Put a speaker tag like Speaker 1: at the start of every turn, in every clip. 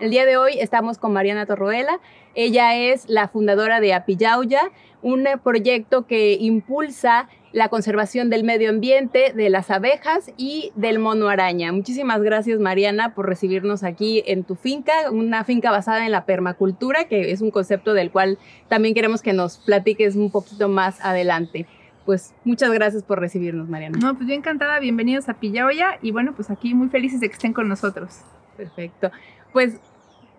Speaker 1: El día de hoy estamos con Mariana Torroela. Ella es la fundadora de Apillauya, un proyecto que impulsa la conservación del medio ambiente, de las abejas y del mono araña. Muchísimas gracias Mariana por recibirnos aquí en tu finca, una finca basada en la permacultura, que es un concepto del cual también queremos que nos platiques un poquito más adelante. Pues muchas gracias por recibirnos, Mariana.
Speaker 2: No, pues yo encantada, bienvenidos a Pillaoya y bueno, pues aquí muy felices de que estén con nosotros.
Speaker 1: Perfecto. Pues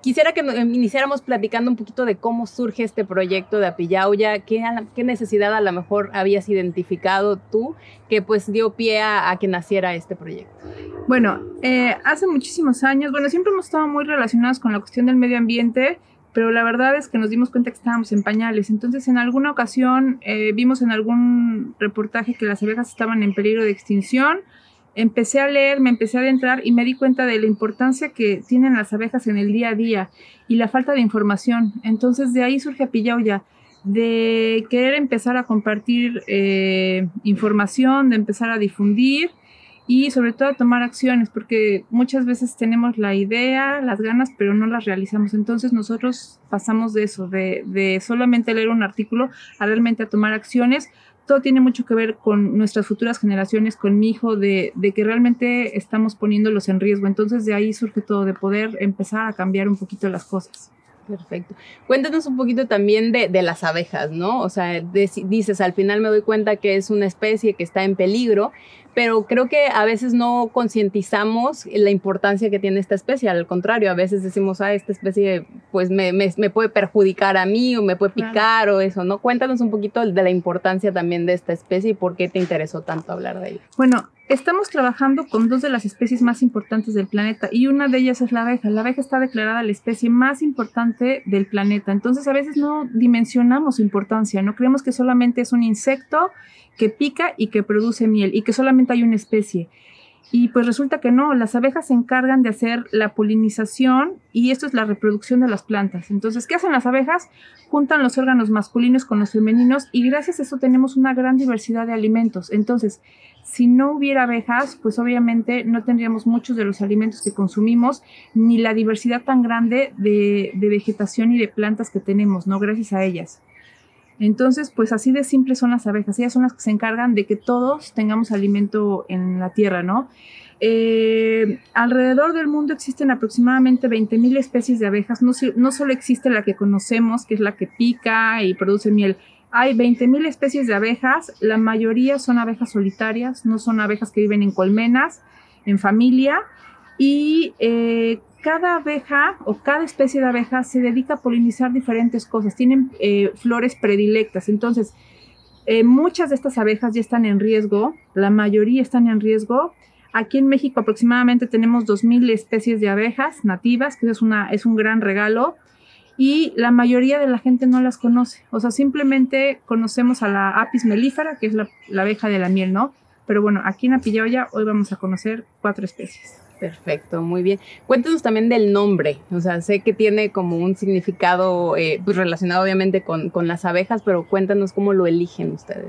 Speaker 1: quisiera que iniciáramos platicando un poquito de cómo surge este proyecto de Apillauya, qué, qué necesidad a lo mejor habías identificado tú que pues dio pie a, que naciera este proyecto.
Speaker 2: Bueno, eh, hace muchísimos años, bueno, siempre hemos estado muy relacionados con la cuestión del medio ambiente, pero la verdad es que nos dimos cuenta que estábamos en pañales. Entonces, en alguna ocasión eh, vimos en algún reportaje que las abejas estaban en peligro de extinción empecé a leer, me empecé a adentrar y me di cuenta de la importancia que tienen las abejas en el día a día y la falta de información. Entonces de ahí surge ya de querer empezar a compartir eh, información, de empezar a difundir y sobre todo a tomar acciones, porque muchas veces tenemos la idea, las ganas, pero no las realizamos. Entonces nosotros pasamos de eso, de, de solamente leer un artículo a realmente a tomar acciones todo tiene mucho que ver con nuestras futuras generaciones, con mi hijo, de, que realmente estamos poniéndolos en riesgo. Entonces de ahí surge todo, de poder empezar a cambiar un poquito las cosas.
Speaker 1: Perfecto. Cuéntanos un poquito también de, de las abejas, ¿no? O sea, dices, al final me doy cuenta que es una especie que está en peligro, pero creo que a veces no concientizamos la importancia que tiene esta especie. Al contrario, a veces decimos, ah, esta especie pues me, me, me puede perjudicar a mí o me puede picar o eso, ¿no? Cuéntanos un poquito de la importancia también de esta especie y por qué te interesó tanto hablar de ella.
Speaker 2: Bueno, Estamos trabajando con dos de las especies más importantes del planeta y una de ellas es la abeja. La abeja está declarada la especie más importante del planeta. Entonces a veces no dimensionamos su importancia, no creemos que solamente es un insecto que pica y que produce miel y que solamente hay una especie. Y pues resulta que no, las abejas se encargan de hacer la polinización y esto es la reproducción de las plantas. Entonces, ¿qué hacen las abejas? Juntan los órganos masculinos con los femeninos y gracias a eso tenemos una gran diversidad de alimentos. Entonces, si no hubiera abejas, pues obviamente no tendríamos muchos de los alimentos que consumimos, ni la diversidad tan grande de, vegetación y de plantas que tenemos, ¿no? Gracias a ellas. Entonces, pues así de simple son las abejas. Ellas son las que se encargan de que todos tengamos alimento en la tierra, ¿no? Eh, alrededor del mundo existen aproximadamente 20.000 especies de abejas. No, no solo existe la que conocemos, que es la que pica y produce miel. Hay 20.000 especies de abejas, la mayoría son abejas solitarias, no son abejas que viven en colmenas, en familia, y eh, cada abeja o cada especie de abeja se dedica a polinizar diferentes cosas, tienen eh, flores predilectas, entonces eh, muchas de estas abejas ya están en riesgo, la mayoría están en riesgo. Aquí en México aproximadamente tenemos 2.000 especies de abejas nativas, que es, una, es un gran regalo y la mayoría de la gente no las conoce. O sea, simplemente conocemos a la apis melífera, que es la, abeja de la miel, ¿no? Pero bueno, aquí en Apilloya hoy vamos a conocer cuatro especies.
Speaker 1: Perfecto, muy bien. Cuéntanos también del nombre. O sea, sé que tiene como un significado eh, pues relacionado obviamente con, con, las abejas, pero cuéntanos cómo lo eligen ustedes.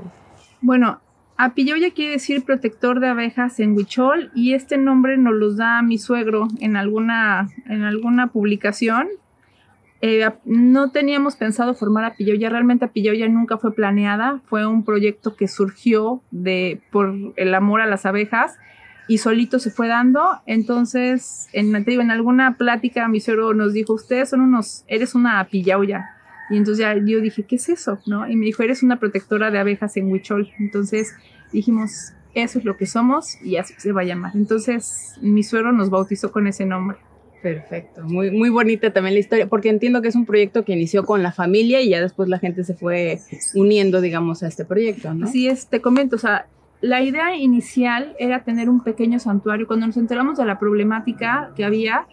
Speaker 2: Bueno, Apilloya quiere decir protector de abejas en Huichol y este nombre nos lo da mi suegro en alguna, en alguna publicación eh, no teníamos pensado formar a Pilloya, realmente a Pilloya nunca fue planeada, fue un proyecto que surgió de, por el amor a las abejas y solito se fue dando. Entonces, en, en alguna plática mi suegro nos dijo, ustedes son unos, eres una Pillauya. Y entonces ya yo dije, ¿qué es eso? Y me dijo, eres una protectora de abejas en Huichol. Entonces dijimos, eso es lo que somos y así se va a llamar. Entonces mi suegro nos bautizó con ese nombre.
Speaker 1: Perfecto, muy, muy bonita también la historia, porque entiendo que es un proyecto que inició con la familia y ya después la gente se fue uniendo, digamos, a este proyecto, ¿no?
Speaker 2: Sí, es, te comento, o sea, la idea inicial era tener un pequeño santuario. Cuando nos enteramos de la problemática que había,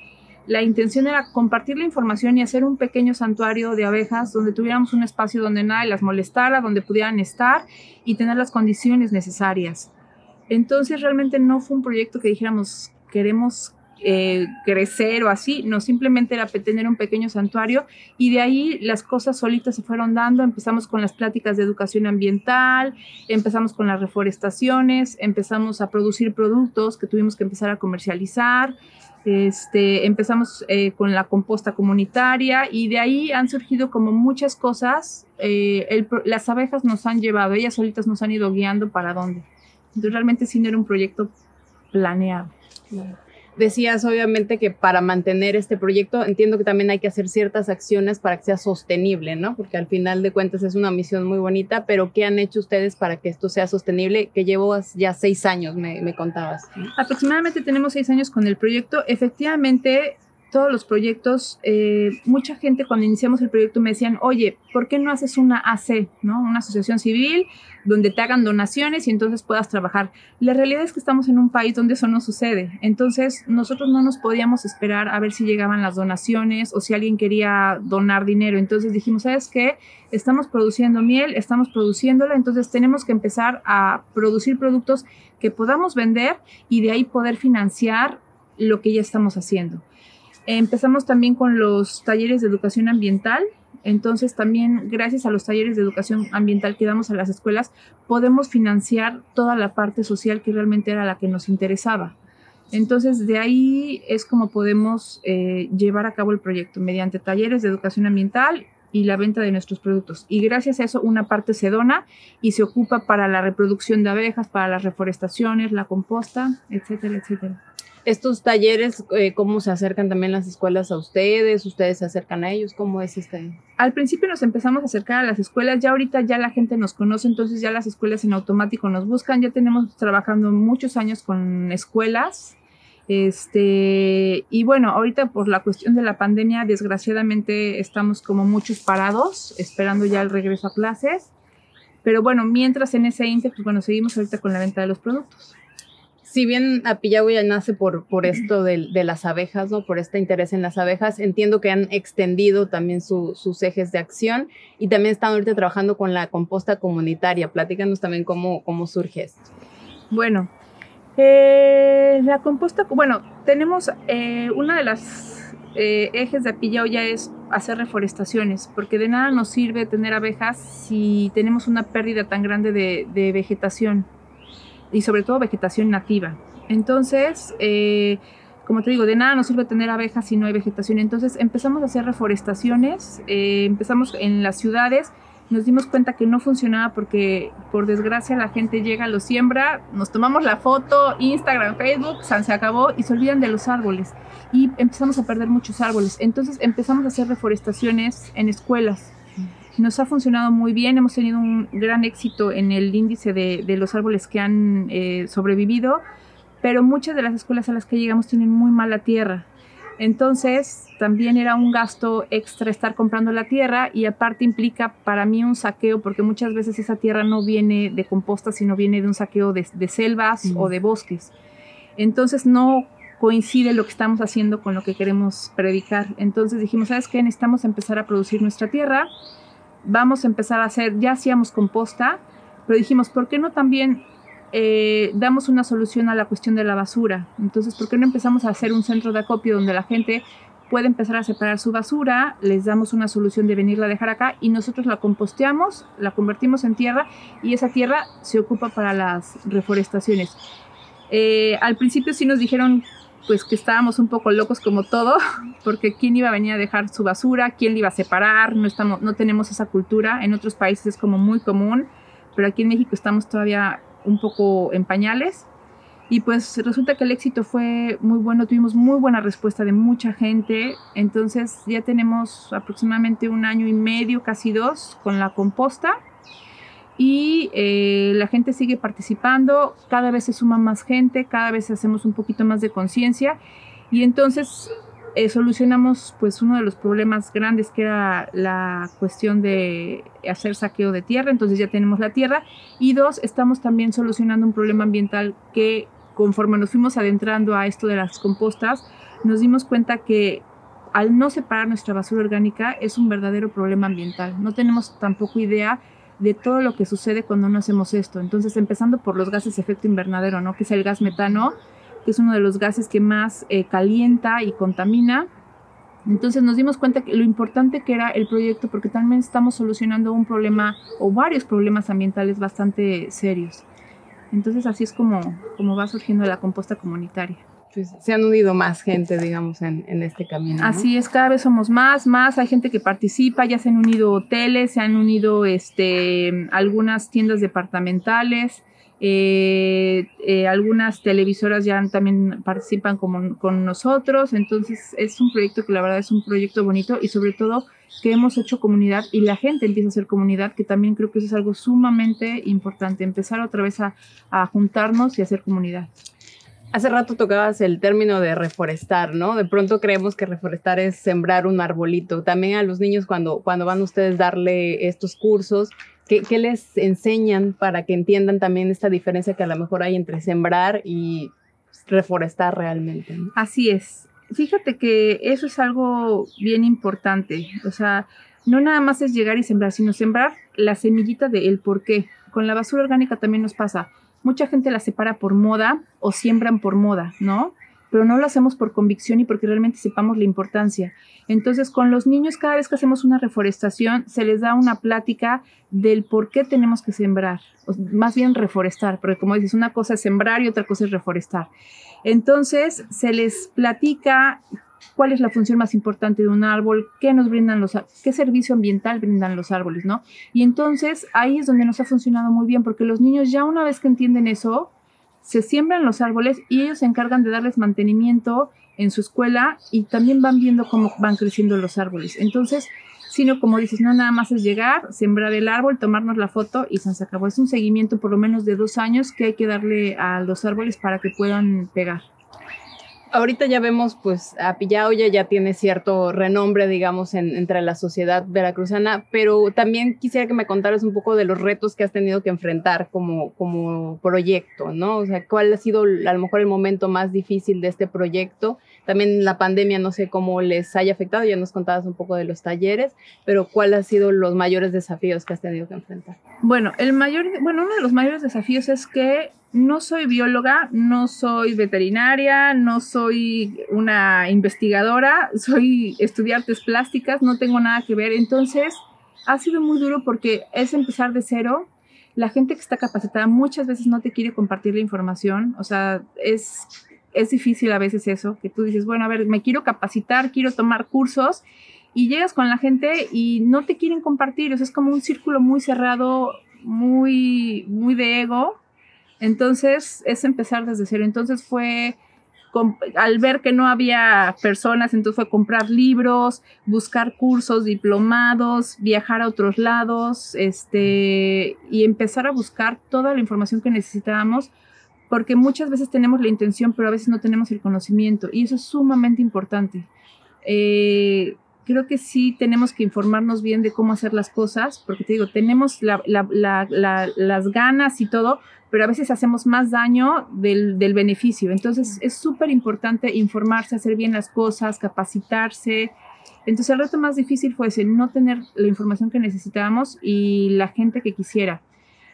Speaker 2: la intención era compartir la información y hacer un pequeño santuario de abejas donde tuviéramos un espacio donde nadie las molestara, donde pudieran estar y tener las condiciones necesarias. Entonces realmente no fue un proyecto que dijéramos queremos eh, crecer o así, no, simplemente era tener un pequeño santuario y de ahí las cosas solitas se fueron dando, empezamos con las pláticas de educación ambiental, empezamos con las reforestaciones, empezamos a producir productos que tuvimos que empezar a comercializar, este, empezamos eh, con la composta comunitaria y de ahí han surgido como muchas cosas, eh, las abejas nos han llevado, ellas solitas nos han ido guiando para dónde. Entonces realmente sí no era un proyecto planeado.
Speaker 1: Decías obviamente que para mantener este proyecto entiendo que también hay que hacer ciertas acciones para que sea sostenible, ¿no? Porque al final de cuentas es una misión muy bonita, pero ¿qué han hecho ustedes para que esto sea sostenible? Que llevo ya seis años, me, contabas.
Speaker 2: Aproximadamente tenemos seis años con el proyecto. Efectivamente, todos los proyectos, eh, mucha gente cuando iniciamos el proyecto me decían, oye, ¿por qué no haces una AC, ¿no? una asociación civil, donde te hagan donaciones y entonces puedas trabajar? La realidad es que estamos en un país donde eso no sucede. Entonces, nosotros no nos podíamos esperar a ver si llegaban las donaciones o si alguien quería donar dinero. Entonces dijimos, ¿sabes qué? Estamos produciendo miel, estamos produciéndola, entonces tenemos que empezar a producir productos que podamos vender y de ahí poder financiar lo que ya estamos haciendo. Empezamos también con los talleres de educación ambiental. Entonces también gracias a los talleres de educación ambiental que damos a las escuelas podemos financiar toda la parte social que realmente era la que nos interesaba. Entonces de ahí es como podemos eh, llevar a cabo el proyecto mediante talleres de educación ambiental y la venta de nuestros productos. Y gracias a eso una parte se dona y se ocupa para la reproducción de abejas, para las reforestaciones, la composta, etcétera, etcétera
Speaker 1: estos talleres, eh, ¿cómo se acercan también las escuelas a ustedes? ¿Ustedes se acercan a ellos? ¿Cómo es este?
Speaker 2: Al principio nos empezamos a acercar a las escuelas, ya ahorita ya la gente nos conoce, entonces ya las escuelas en automático nos buscan, ya tenemos trabajando muchos años con escuelas. Este, y bueno, ahorita por la cuestión de la pandemia, desgraciadamente estamos como muchos parados, esperando ya el regreso a clases. Pero bueno, mientras en ese índice, pues bueno, seguimos ahorita con la venta de los productos
Speaker 1: si bien ya nace por, por esto de, de, las abejas, ¿no? Por este interés en las abejas, entiendo que han extendido también sus ejes de acción y también están ahorita trabajando con la composta comunitaria. Platícanos también cómo, cómo surge esto.
Speaker 2: Bueno, eh, la composta, bueno, tenemos eh, una de las eh, ejes de ya es hacer reforestaciones, porque de nada nos sirve tener abejas si tenemos una pérdida tan grande de, de vegetación y sobre todo vegetación nativa. Entonces, eh, como te digo, de nada nos sirve tener abejas si no hay vegetación. Entonces empezamos a hacer reforestaciones, eh, empezamos en las ciudades, nos dimos cuenta que no funcionaba porque por desgracia la gente llega, lo siembra, nos tomamos la foto, Instagram, Facebook, se acabó y se olvidan de los árboles. Y empezamos a perder muchos árboles. Entonces empezamos a hacer reforestaciones en escuelas nos ha funcionado muy bien, hemos tenido un gran éxito en el índice de, los árboles que han eh, sobrevivido, pero muchas de las escuelas a las que llegamos tienen muy mala tierra. Entonces, también era un gasto extra estar comprando la tierra y aparte implica para mí un saqueo, porque muchas veces esa tierra no viene de composta, sino viene de un saqueo de, selvas o de bosques. Entonces, no coincide lo que estamos haciendo con lo que queremos predicar. Entonces dijimos, ¿sabes qué? Necesitamos empezar a producir nuestra tierra vamos a empezar a hacer, ya hacíamos composta, pero dijimos, ¿por qué no también eh, damos una solución a la cuestión de la basura? Entonces, ¿por qué no empezamos a hacer un centro de acopio donde la gente puede empezar a separar su basura, les damos una solución de venirla a dejar acá y nosotros la composteamos, la convertimos en tierra y esa tierra se ocupa para las reforestaciones. Eh, al principio sí nos dijeron pues que estábamos un poco locos como todo, porque quién iba a venir a dejar su basura, quién le iba a separar, no, estamos, no tenemos esa cultura, en otros países es como muy común, pero aquí en México estamos todavía un poco en pañales. Y pues resulta que el éxito fue muy bueno, tuvimos muy buena respuesta de mucha gente, entonces ya tenemos aproximadamente un año y medio, casi dos, con la composta y eh, la gente sigue participando, cada vez se suma más gente, cada vez hacemos un poquito más de conciencia y entonces eh, solucionamos pues uno de los problemas grandes que era la cuestión de hacer saqueo de tierra, entonces ya tenemos la tierra y dos, estamos también solucionando un problema ambiental que conforme nos fuimos adentrando a esto de las compostas, nos dimos cuenta que al no separar nuestra basura orgánica es un verdadero problema ambiental. No tenemos tampoco idea de todo lo que sucede cuando no hacemos esto. Entonces, empezando por los gases de efecto invernadero, ¿no? Que es el gas metano, que es uno de los gases que más eh, calienta y contamina. Entonces nos dimos cuenta que lo importante que era el proyecto porque también estamos solucionando un problema o varios problemas ambientales bastante serios. Entonces así es como, como va surgiendo la composta comunitaria.
Speaker 1: Pues, se han unido más gente, digamos, en, este camino.
Speaker 2: Así es, cada vez somos más, más, hay gente que participa, ya se han unido hoteles, se han unido este, algunas tiendas departamentales, eh, eh, algunas televisoras ya también participan como, con nosotros, entonces es un proyecto que la verdad es un proyecto bonito y sobre todo que hemos hecho comunidad y la gente empieza a hacer comunidad, que también creo que eso es algo sumamente importante, empezar otra vez a, a juntarnos y hacer comunidad.
Speaker 1: Hace rato tocabas el término de reforestar, ¿no? De pronto creemos que reforestar es sembrar un arbolito. También a los niños cuando, cuando van ustedes darle estos cursos, ¿qué, ¿qué, les enseñan para que entiendan también esta diferencia que a lo mejor hay entre sembrar y reforestar realmente?
Speaker 2: Así es. Fíjate que eso es algo bien importante. O sea, no nada más es llegar y sembrar, sino sembrar la semillita de el por qué. Con la basura orgánica también nos pasa mucha gente la separa por moda o siembran por moda, ¿no? Pero no lo hacemos por convicción y porque realmente sepamos la importancia. Entonces, con los niños, cada vez que hacemos una reforestación, se les da una plática del por qué tenemos que sembrar, o más bien reforestar, porque como dices, una cosa es sembrar y otra cosa es reforestar. Entonces, se les platica cuál es la función más importante de un árbol, qué nos brindan los qué servicio ambiental brindan los árboles, ¿no? Y entonces ahí es donde nos ha funcionado muy bien porque los niños ya una vez que entienden eso, se siembran los árboles y ellos se encargan de darles mantenimiento en su escuela y también van viendo cómo van creciendo los árboles. Entonces, sino como dices, no nada más es llegar, sembrar el árbol, tomarnos la foto y se acabó. Es un seguimiento por lo menos de dos años que hay que darle a los árboles para que puedan pegar
Speaker 1: ahorita ya vemos, pues, a Pillaoya ya tiene cierto renombre, digamos, en, entre la sociedad veracruzana, pero también quisiera que me contaras un poco de los retos que has tenido que enfrentar como, como proyecto, ¿no? O sea, ¿cuál ha sido a lo mejor el momento más difícil de este proyecto? También la pandemia, no sé cómo les haya afectado, ya nos contabas un poco de los talleres, pero ¿cuáles han sido los mayores desafíos que has tenido que enfrentar?
Speaker 2: Bueno, el mayor, bueno, uno de los mayores desafíos es que no soy bióloga, no soy veterinaria, no soy una investigadora, soy estudiantes plásticas, no tengo nada que ver. Entonces, ha sido muy duro porque es empezar de cero. La gente que está capacitada muchas veces no te quiere compartir la información, o sea, es, es difícil a veces eso, que tú dices, bueno, a ver, me quiero capacitar, quiero tomar cursos y llegas con la gente y no te quieren compartir, o sea, es como un círculo muy cerrado, muy, muy de ego entonces es empezar desde cero. Entonces fue, al ver que no había personas, entonces fue comprar libros, buscar cursos, diplomados, viajar a otros lados, este, y empezar a buscar toda la información que necesitábamos, porque muchas veces tenemos la intención, pero a veces no tenemos el conocimiento, y eso es sumamente importante. Eh, creo que sí tenemos que informarnos bien de cómo hacer las cosas, porque te digo, tenemos las ganas y todo, pero a veces hacemos más daño del, del beneficio. Entonces es súper importante informarse, hacer bien las cosas, capacitarse. Entonces el reto más difícil fue ese, no tener la información que necesitábamos y la gente que quisiera.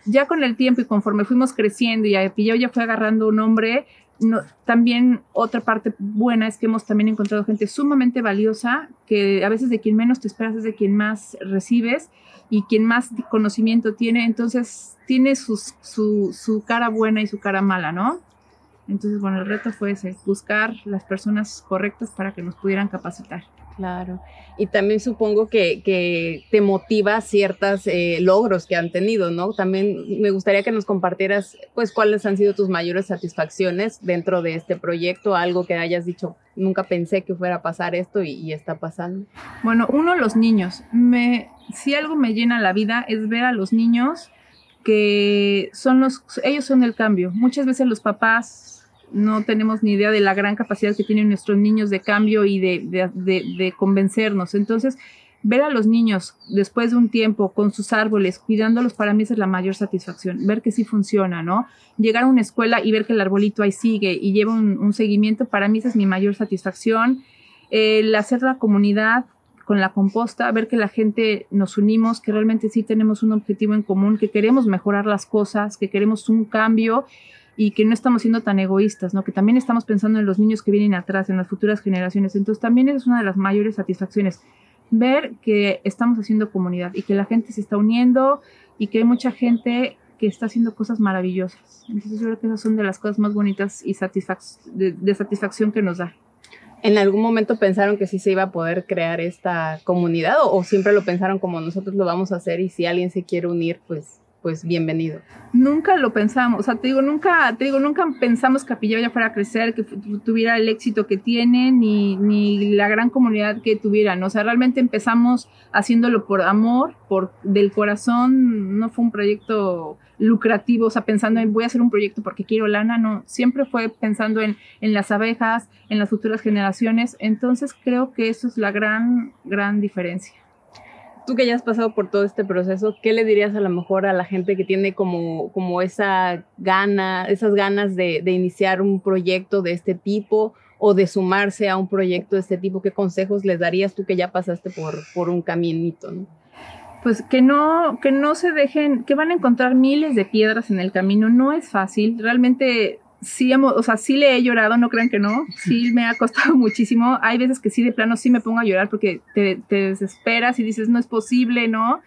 Speaker 2: Ya con el tiempo y conforme fuimos creciendo y yo ya fue agarrando un nombre, no, también otra parte buena es que hemos también encontrado gente sumamente valiosa, que a veces de quien menos te esperas es de quien más recibes y quien más conocimiento tiene, entonces tiene su, su cara buena y su cara mala, ¿no? Entonces, bueno, el reto fue ese, buscar las personas correctas para que nos pudieran capacitar.
Speaker 1: Claro. Y también supongo que, que te motiva ciertos eh, logros que han tenido, ¿no? También me gustaría que nos compartieras, pues, cuáles han sido tus mayores satisfacciones dentro de este proyecto, algo que hayas dicho, nunca pensé que fuera a pasar esto y, y está pasando.
Speaker 2: Bueno, uno, los niños. Me, si algo me llena la vida es ver a los niños que son los, ellos son el cambio. Muchas veces los papás no tenemos ni idea de la gran capacidad que tienen nuestros niños de cambio y de, de, convencernos. Entonces, ver a los niños después de un tiempo con sus árboles, cuidándolos, para mí es la mayor satisfacción, ver que sí funciona, ¿no? Llegar a una escuela y ver que el arbolito ahí sigue y lleva un, un seguimiento, para mí esa es mi mayor satisfacción. El hacer la comunidad con la composta, ver que la gente nos unimos, que realmente sí tenemos un objetivo en común, que queremos mejorar las cosas, que queremos un cambio y que no estamos siendo tan egoístas, ¿no? Que también estamos pensando en los niños que vienen atrás, en las futuras generaciones. Entonces también es una de las mayores satisfacciones ver que estamos haciendo comunidad y que la gente se está uniendo y que hay mucha gente que está haciendo cosas maravillosas. Entonces yo creo que esas son de las cosas más bonitas y de satisfacción que nos da.
Speaker 1: ¿En algún momento pensaron que sí se iba a poder crear esta comunidad o, siempre lo pensaron como nosotros lo vamos a hacer y si alguien se quiere unir, pues pues bienvenido.
Speaker 2: Nunca lo pensamos, o sea, te digo, nunca, te digo, nunca pensamos que ya fuera a crecer, que tuviera el éxito que tiene, ni, ni la gran comunidad que tuvieran. O sea, realmente empezamos haciéndolo por amor, por del corazón, no fue un proyecto lucrativo, o sea, pensando en voy a hacer un proyecto porque quiero lana, no, siempre fue pensando en, en las abejas, en las futuras generaciones. Entonces creo que eso es la gran, gran diferencia
Speaker 1: tú que ya has pasado por todo este proceso, ¿qué le dirías a lo mejor a la gente que tiene como, como esa gana, esas ganas de, iniciar un proyecto de este tipo o de sumarse a un proyecto de este tipo? ¿Qué consejos les darías tú que ya pasaste por, por un caminito?
Speaker 2: Pues que no, que no se dejen, que van a encontrar miles de piedras en el camino, no es fácil, realmente sí, o sea, sí le he llorado, no crean que no, sí me ha costado muchísimo. Hay veces que sí, de plano, sí me pongo a llorar porque te, desesperas y dices, no es posible, ¿no?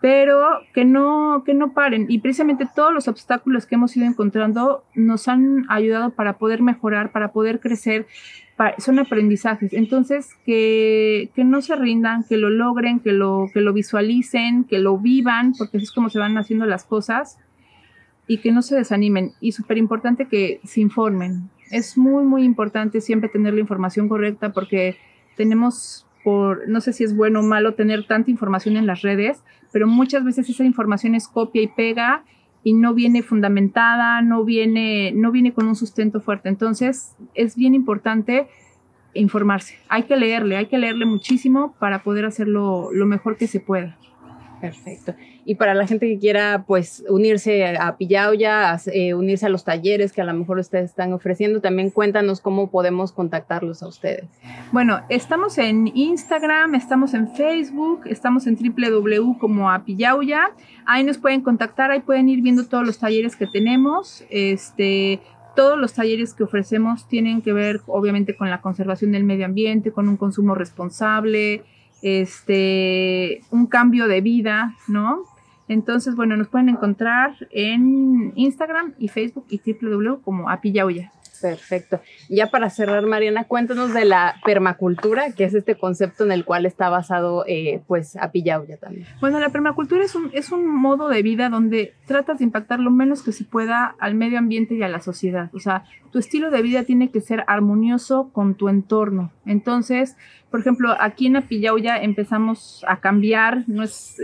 Speaker 2: Pero que no, que no paren. Y precisamente todos los obstáculos que hemos ido encontrando nos han ayudado para poder mejorar, para poder crecer. son aprendizajes. Entonces, que, que, no se rindan, que lo logren, que lo, que lo visualicen, que lo vivan, porque así es como se van haciendo las cosas y que no se desanimen. Y súper importante que se informen. Es muy, muy importante siempre tener la información correcta porque tenemos por, no sé si es bueno o malo tener tanta información en las redes, pero muchas veces esa información es copia y pega y no viene fundamentada, no viene, no viene con un sustento fuerte. Entonces, es bien importante informarse. Hay que leerle, hay que leerle muchísimo para poder hacerlo lo mejor que se pueda.
Speaker 1: Perfecto. Y para la gente que quiera, pues, unirse a Pillauya, eh, unirse a los talleres que a lo mejor ustedes están ofreciendo, también cuéntanos cómo podemos contactarlos a ustedes.
Speaker 2: Bueno, estamos en Instagram, estamos en Facebook, estamos en www como a Pillauya. Ahí nos pueden contactar, ahí pueden ir viendo todos los talleres que tenemos. Este, todos los talleres que ofrecemos tienen que ver, obviamente, con la conservación del medio ambiente, con un consumo responsable, este, un cambio de vida, ¿no? Entonces, bueno, nos pueden encontrar en Instagram y Facebook y www como Apillauya.
Speaker 1: Perfecto. Ya para cerrar, Mariana, cuéntanos de la permacultura, que es este concepto en el cual está basado, eh, pues, Apillauya también.
Speaker 2: Bueno, la permacultura es un, es un modo de vida donde tratas de impactar lo menos que se pueda al medio ambiente y a la sociedad. O sea, tu estilo de vida tiene que ser armonioso con tu entorno. Entonces, por ejemplo, aquí en Apillauya empezamos a cambiar, no es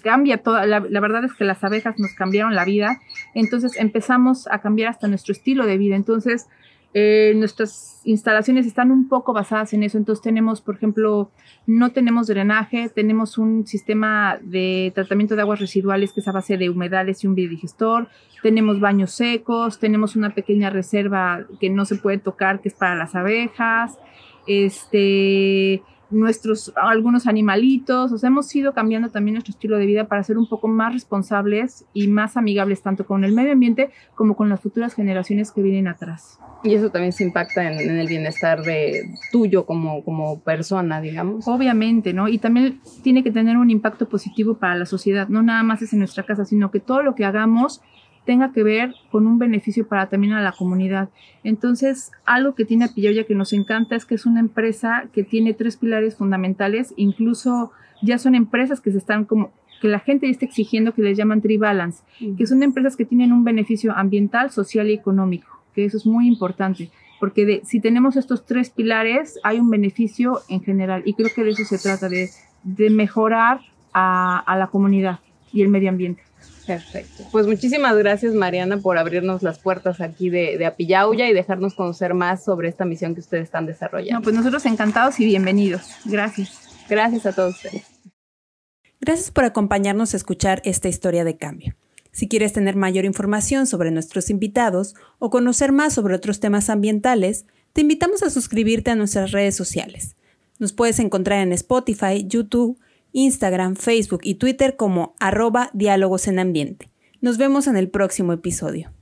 Speaker 2: cambia toda, la, verdad es que las abejas nos cambiaron la vida, entonces empezamos a cambiar hasta nuestro estilo de vida, entonces eh, nuestras instalaciones están un poco basadas en eso, entonces tenemos, por ejemplo, no tenemos drenaje, tenemos un sistema de tratamiento de aguas residuales que es a base de humedales y un biodigestor, tenemos baños secos, tenemos una pequeña reserva que no se puede tocar, que es para las abejas, este nuestros algunos animalitos, o sea, hemos ido cambiando también nuestro estilo de vida para ser un poco más responsables y más amigables tanto con el medio ambiente como con las futuras generaciones que vienen atrás.
Speaker 1: Y eso también se impacta en, el bienestar de tuyo como, como persona, digamos.
Speaker 2: Obviamente, ¿no? Y también tiene que tener un impacto positivo para la sociedad, no nada más es en nuestra casa, sino que todo lo que hagamos tenga que ver con un beneficio para también a la comunidad. Entonces, algo que tiene Apilloya que nos encanta es que es una empresa que tiene tres pilares fundamentales, incluso ya son empresas que se están como que la gente ya está exigiendo que les llaman Tribalance, que son empresas que tienen un beneficio ambiental, social y económico, que eso es muy importante, porque de, si tenemos estos tres pilares hay un beneficio en general y creo que de eso se trata, de, de mejorar a, a la comunidad y el medio ambiente.
Speaker 1: Perfecto. Pues muchísimas gracias, Mariana, por abrirnos las puertas aquí de, de Apillauya y dejarnos conocer más sobre esta misión que ustedes están desarrollando.
Speaker 2: No, pues nosotros encantados y bienvenidos. Gracias.
Speaker 1: Gracias a todos ustedes.
Speaker 3: Gracias por acompañarnos a escuchar esta historia de cambio. Si quieres tener mayor información sobre nuestros invitados o conocer más sobre otros temas ambientales, te invitamos a suscribirte a nuestras redes sociales. Nos puedes encontrar en Spotify, YouTube, Instagram, Facebook y Twitter como arroba diálogos en ambiente. Nos vemos en el próximo episodio.